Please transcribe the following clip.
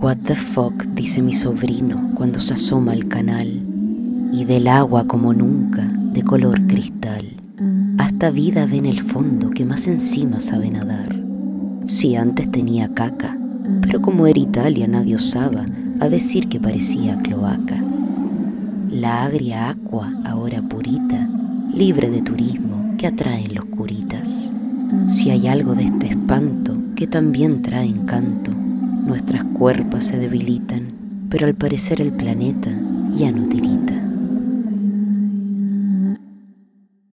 What the fuck, dice mi sobrino cuando se asoma al canal, y del agua como nunca, de color cristal. Hasta vida ve en el fondo que más encima sabe nadar. Si antes tenía caca, pero como era Italia nadie osaba a decir que parecía cloaca. La agria agua, ahora purita, libre de turismo que atraen los curitas. Si hay algo de este espanto que también trae encanto, nuestras cuerpos se debilitan, pero al parecer el planeta ya no tirita.